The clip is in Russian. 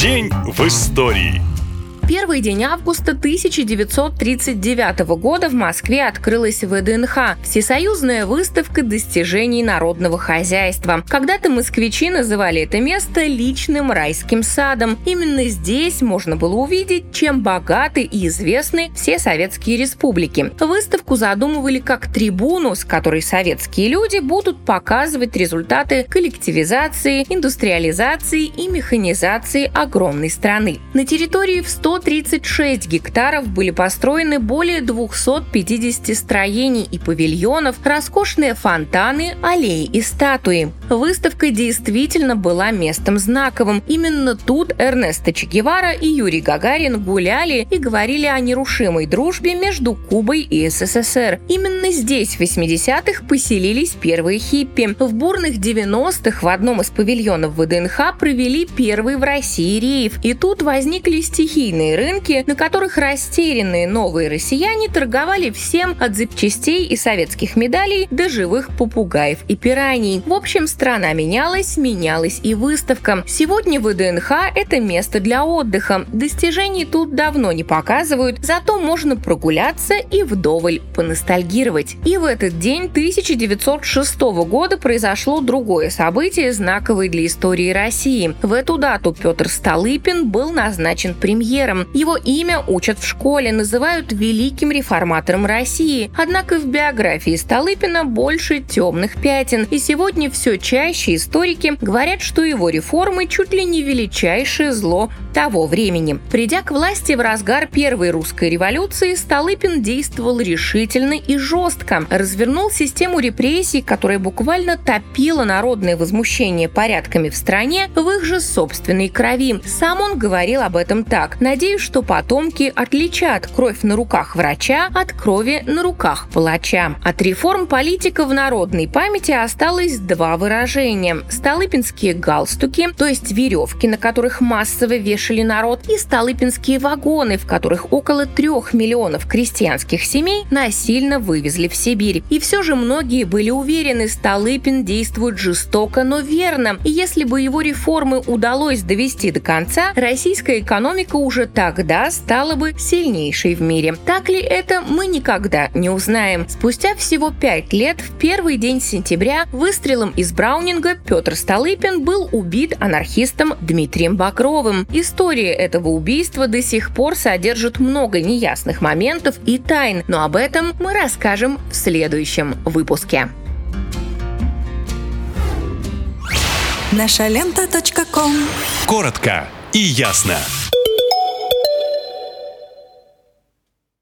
День в истории. Первый день августа 1939 года в Москве открылась ВДНХ – Всесоюзная выставка достижений народного хозяйства. Когда-то москвичи называли это место личным райским садом. Именно здесь можно было увидеть, чем богаты и известны все советские республики. Выставку задумывали как трибуну, с которой советские люди будут показывать результаты коллективизации, индустриализации и механизации огромной страны. На территории в 100 136 гектаров были построены более 250 строений и павильонов, роскошные фонтаны, аллеи и статуи. Выставка действительно была местом знаковым. Именно тут Эрнесто Че Гевара и Юрий Гагарин гуляли и говорили о нерушимой дружбе между Кубой и СССР. Именно здесь в 80-х поселились первые хиппи. В бурных 90-х в одном из павильонов ВДНХ провели первый в России рейв. И тут возникли стихийные свободные рынки, на которых растерянные новые россияне торговали всем от запчастей и советских медалей до живых попугаев и пираний. В общем, страна менялась, менялась и выставка. Сегодня ВДНХ – это место для отдыха. Достижений тут давно не показывают, зато можно прогуляться и вдоволь поностальгировать. И в этот день 1906 года произошло другое событие, знаковое для истории России. В эту дату Петр Столыпин был назначен премьером. Его имя учат в школе, называют великим реформатором России. Однако в биографии Столыпина больше темных пятен. И сегодня все чаще историки говорят, что его реформы чуть ли не величайшее зло того времени. Придя к власти в разгар первой русской революции, Столыпин действовал решительно и жестко. Развернул систему репрессий, которая буквально топила народное возмущение порядками в стране в их же собственной крови. Сам он говорил об этом так. «Надеюсь, Надеюсь, что потомки отличат кровь на руках врача от крови на руках палача. От реформ политика в народной памяти осталось два выражения. Столыпинские галстуки, то есть веревки, на которых массово вешали народ, и столыпинские вагоны, в которых около трех миллионов крестьянских семей насильно вывезли в Сибирь. И все же многие были уверены, Столыпин действует жестоко, но верно. И если бы его реформы удалось довести до конца, российская экономика уже тогда стала бы сильнейшей в мире. Так ли это, мы никогда не узнаем. Спустя всего пять лет, в первый день сентября, выстрелом из Браунинга Петр Столыпин был убит анархистом Дмитрием Бакровым. История этого убийства до сих пор содержит много неясных моментов и тайн, но об этом мы расскажем в следующем выпуске. Наша лента. Коротко и ясно.